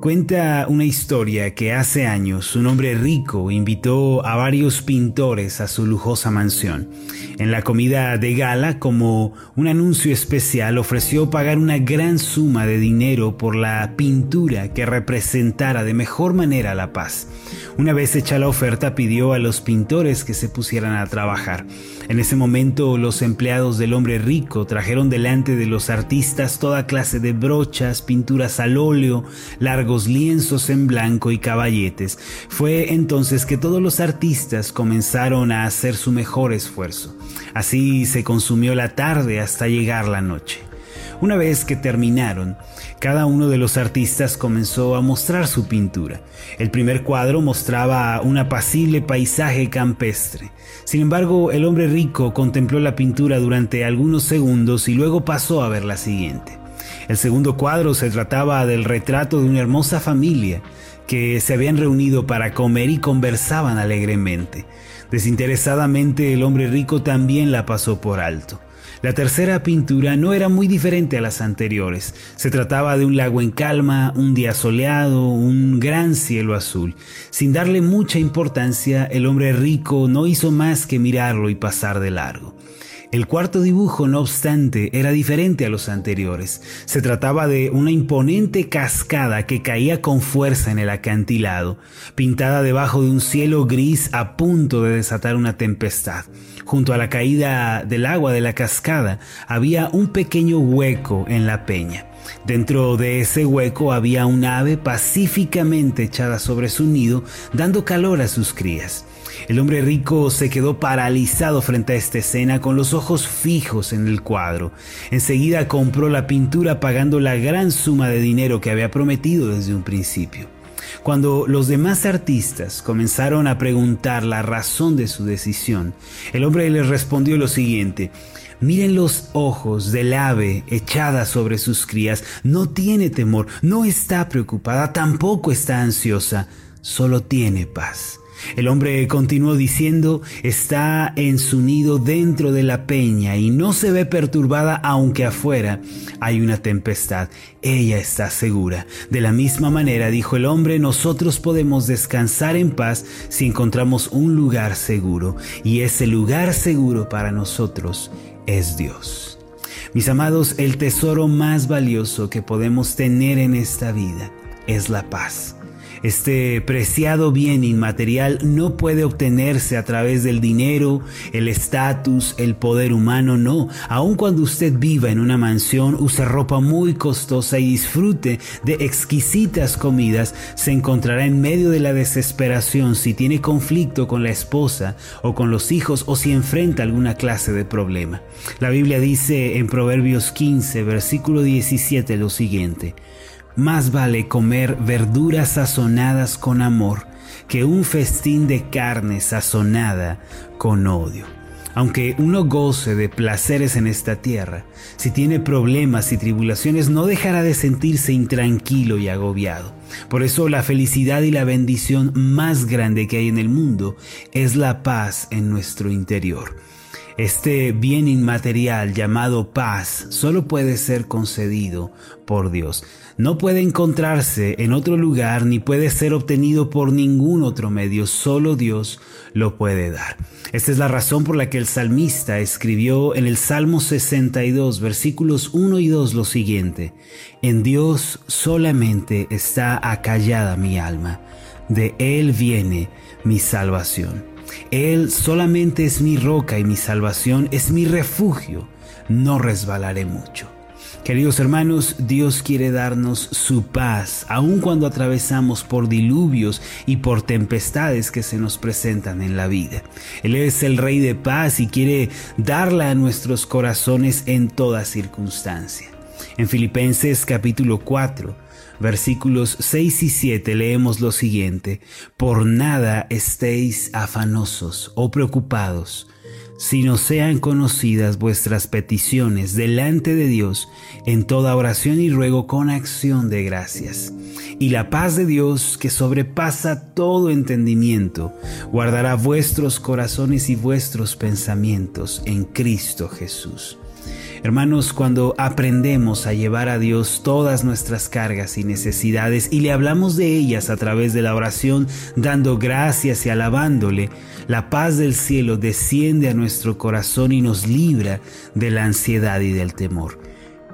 Cuenta una historia que hace años un hombre rico invitó a varios pintores a su lujosa mansión. En la comida de gala, como un anuncio especial, ofreció pagar una gran suma de dinero por la pintura que representara de mejor manera la paz. Una vez hecha la oferta, pidió a los pintores que se pusieran a trabajar. En ese momento, los empleados del hombre rico trajeron delante de los artistas toda clase de brochas, pinturas al óleo, largos lienzos en blanco y caballetes. Fue entonces que todos los artistas comenzaron a hacer su mejor esfuerzo. Así se consumió la tarde hasta llegar la noche. Una vez que terminaron, cada uno de los artistas comenzó a mostrar su pintura. El primer cuadro mostraba un apacible paisaje campestre. Sin embargo, el hombre rico contempló la pintura durante algunos segundos y luego pasó a ver la siguiente. El segundo cuadro se trataba del retrato de una hermosa familia que se habían reunido para comer y conversaban alegremente. Desinteresadamente el hombre rico también la pasó por alto. La tercera pintura no era muy diferente a las anteriores. Se trataba de un lago en calma, un día soleado, un gran cielo azul. Sin darle mucha importancia, el hombre rico no hizo más que mirarlo y pasar de largo. El cuarto dibujo, no obstante, era diferente a los anteriores. Se trataba de una imponente cascada que caía con fuerza en el acantilado, pintada debajo de un cielo gris a punto de desatar una tempestad. Junto a la caída del agua de la cascada había un pequeño hueco en la peña. Dentro de ese hueco había un ave pacíficamente echada sobre su nido, dando calor a sus crías. El hombre rico se quedó paralizado frente a esta escena con los ojos fijos en el cuadro. Enseguida compró la pintura pagando la gran suma de dinero que había prometido desde un principio. Cuando los demás artistas comenzaron a preguntar la razón de su decisión, el hombre les respondió lo siguiente, Miren los ojos del ave echada sobre sus crías. No tiene temor, no está preocupada, tampoco está ansiosa, solo tiene paz. El hombre continuó diciendo, está en su nido dentro de la peña y no se ve perturbada aunque afuera hay una tempestad. Ella está segura. De la misma manera, dijo el hombre, nosotros podemos descansar en paz si encontramos un lugar seguro. Y ese lugar seguro para nosotros es Dios. Mis amados, el tesoro más valioso que podemos tener en esta vida es la paz. Este preciado bien inmaterial no puede obtenerse a través del dinero, el estatus, el poder humano, no. Aun cuando usted viva en una mansión, use ropa muy costosa y disfrute de exquisitas comidas, se encontrará en medio de la desesperación si tiene conflicto con la esposa o con los hijos o si enfrenta alguna clase de problema. La Biblia dice en Proverbios 15, versículo 17 lo siguiente. Más vale comer verduras sazonadas con amor que un festín de carne sazonada con odio. Aunque uno goce de placeres en esta tierra, si tiene problemas y tribulaciones no dejará de sentirse intranquilo y agobiado. Por eso la felicidad y la bendición más grande que hay en el mundo es la paz en nuestro interior. Este bien inmaterial llamado paz solo puede ser concedido por Dios. No puede encontrarse en otro lugar ni puede ser obtenido por ningún otro medio. Solo Dios lo puede dar. Esta es la razón por la que el salmista escribió en el Salmo 62, versículos 1 y 2 lo siguiente. En Dios solamente está acallada mi alma. De Él viene mi salvación. Él solamente es mi roca y mi salvación, es mi refugio. No resbalaré mucho. Queridos hermanos, Dios quiere darnos su paz, aun cuando atravesamos por diluvios y por tempestades que se nos presentan en la vida. Él es el Rey de paz y quiere darla a nuestros corazones en toda circunstancia. En Filipenses capítulo 4, versículos 6 y 7 leemos lo siguiente, Por nada estéis afanosos o preocupados, sino sean conocidas vuestras peticiones delante de Dios en toda oración y ruego con acción de gracias. Y la paz de Dios, que sobrepasa todo entendimiento, guardará vuestros corazones y vuestros pensamientos en Cristo Jesús. Hermanos, cuando aprendemos a llevar a Dios todas nuestras cargas y necesidades y le hablamos de ellas a través de la oración, dando gracias y alabándole, la paz del cielo desciende a nuestro corazón y nos libra de la ansiedad y del temor.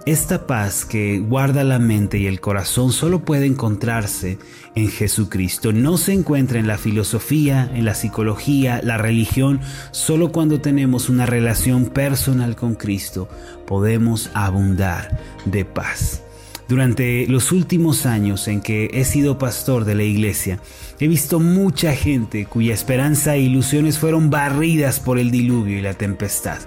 Esta paz que guarda la mente y el corazón solo puede encontrarse en Jesucristo. No se encuentra en la filosofía, en la psicología, la religión. Solo cuando tenemos una relación personal con Cristo podemos abundar de paz. Durante los últimos años en que he sido pastor de la iglesia, he visto mucha gente cuya esperanza e ilusiones fueron barridas por el diluvio y la tempestad.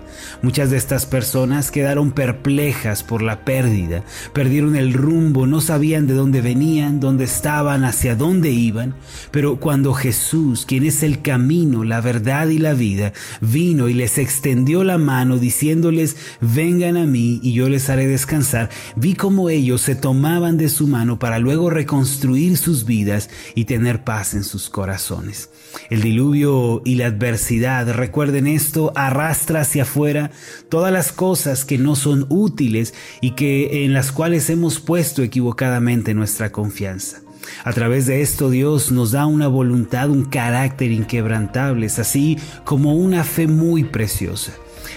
Muchas de estas personas quedaron perplejas por la pérdida, perdieron el rumbo, no sabían de dónde venían, dónde estaban, hacia dónde iban. Pero cuando Jesús, quien es el camino, la verdad y la vida, vino y les extendió la mano diciéndoles, vengan a mí y yo les haré descansar, vi cómo ellos se tomaban de su mano para luego reconstruir sus vidas y tener paz en sus corazones. El diluvio y la adversidad, recuerden esto, arrastra hacia afuera todas las cosas que no son útiles y que en las cuales hemos puesto equivocadamente nuestra confianza. A través de esto Dios nos da una voluntad, un carácter inquebrantables, así como una fe muy preciosa.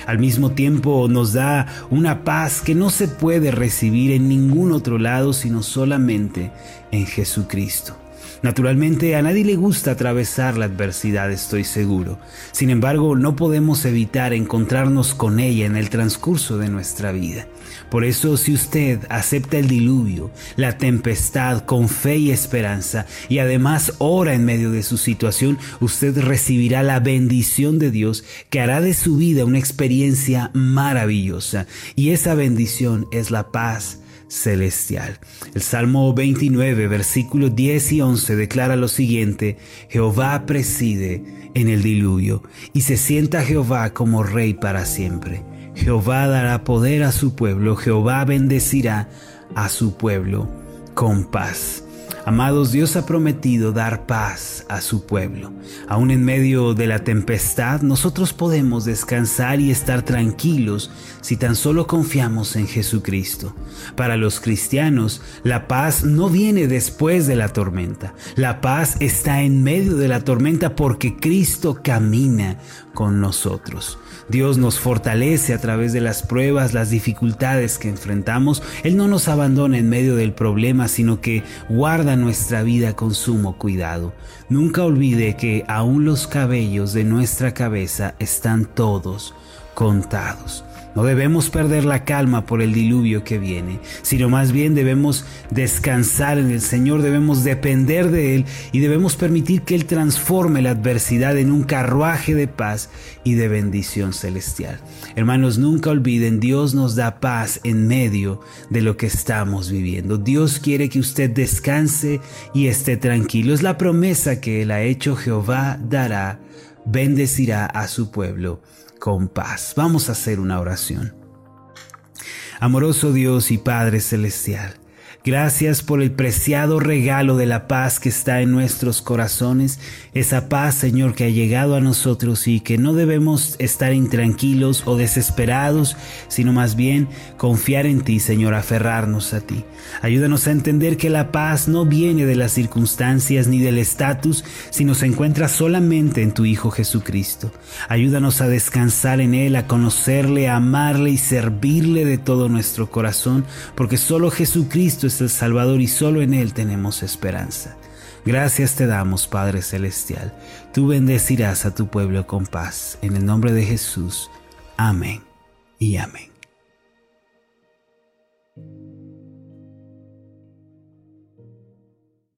Al mismo tiempo nos da una paz que no se puede recibir en ningún otro lado sino solamente en Jesucristo. Naturalmente a nadie le gusta atravesar la adversidad, estoy seguro. Sin embargo, no podemos evitar encontrarnos con ella en el transcurso de nuestra vida. Por eso, si usted acepta el diluvio, la tempestad con fe y esperanza, y además ora en medio de su situación, usted recibirá la bendición de Dios que hará de su vida una experiencia maravillosa. Y esa bendición es la paz celestial. El Salmo 29, versículos 10 y 11 declara lo siguiente, Jehová preside en el diluvio y se sienta Jehová como rey para siempre. Jehová dará poder a su pueblo, Jehová bendecirá a su pueblo con paz. Amados, Dios ha prometido dar paz a su pueblo. Aún en medio de la tempestad, nosotros podemos descansar y estar tranquilos si tan solo confiamos en Jesucristo. Para los cristianos, la paz no viene después de la tormenta. La paz está en medio de la tormenta porque Cristo camina con nosotros. Dios nos fortalece a través de las pruebas, las dificultades que enfrentamos. Él no nos abandona en medio del problema, sino que guarda nuestra vida con sumo cuidado. Nunca olvide que aún los cabellos de nuestra cabeza están todos contados. No debemos perder la calma por el diluvio que viene, sino más bien debemos descansar en el Señor, debemos depender de Él y debemos permitir que Él transforme la adversidad en un carruaje de paz y de bendición celestial. Hermanos, nunca olviden, Dios nos da paz en medio de lo que estamos viviendo. Dios quiere que usted descanse y esté tranquilo. Es la promesa que Él ha hecho, Jehová dará, bendecirá a su pueblo con paz. Vamos a hacer una oración. Amoroso Dios y Padre Celestial, Gracias por el preciado regalo de la paz que está en nuestros corazones, esa paz, Señor, que ha llegado a nosotros y que no debemos estar intranquilos o desesperados, sino más bien confiar en ti, Señor, aferrarnos a ti. Ayúdanos a entender que la paz no viene de las circunstancias ni del estatus, sino se encuentra solamente en tu Hijo Jesucristo. Ayúdanos a descansar en Él, a conocerle, a amarle y servirle de todo nuestro corazón, porque solo Jesucristo el Salvador y solo en Él tenemos esperanza. Gracias te damos, Padre Celestial. Tú bendecirás a tu pueblo con paz. En el nombre de Jesús. Amén y amén.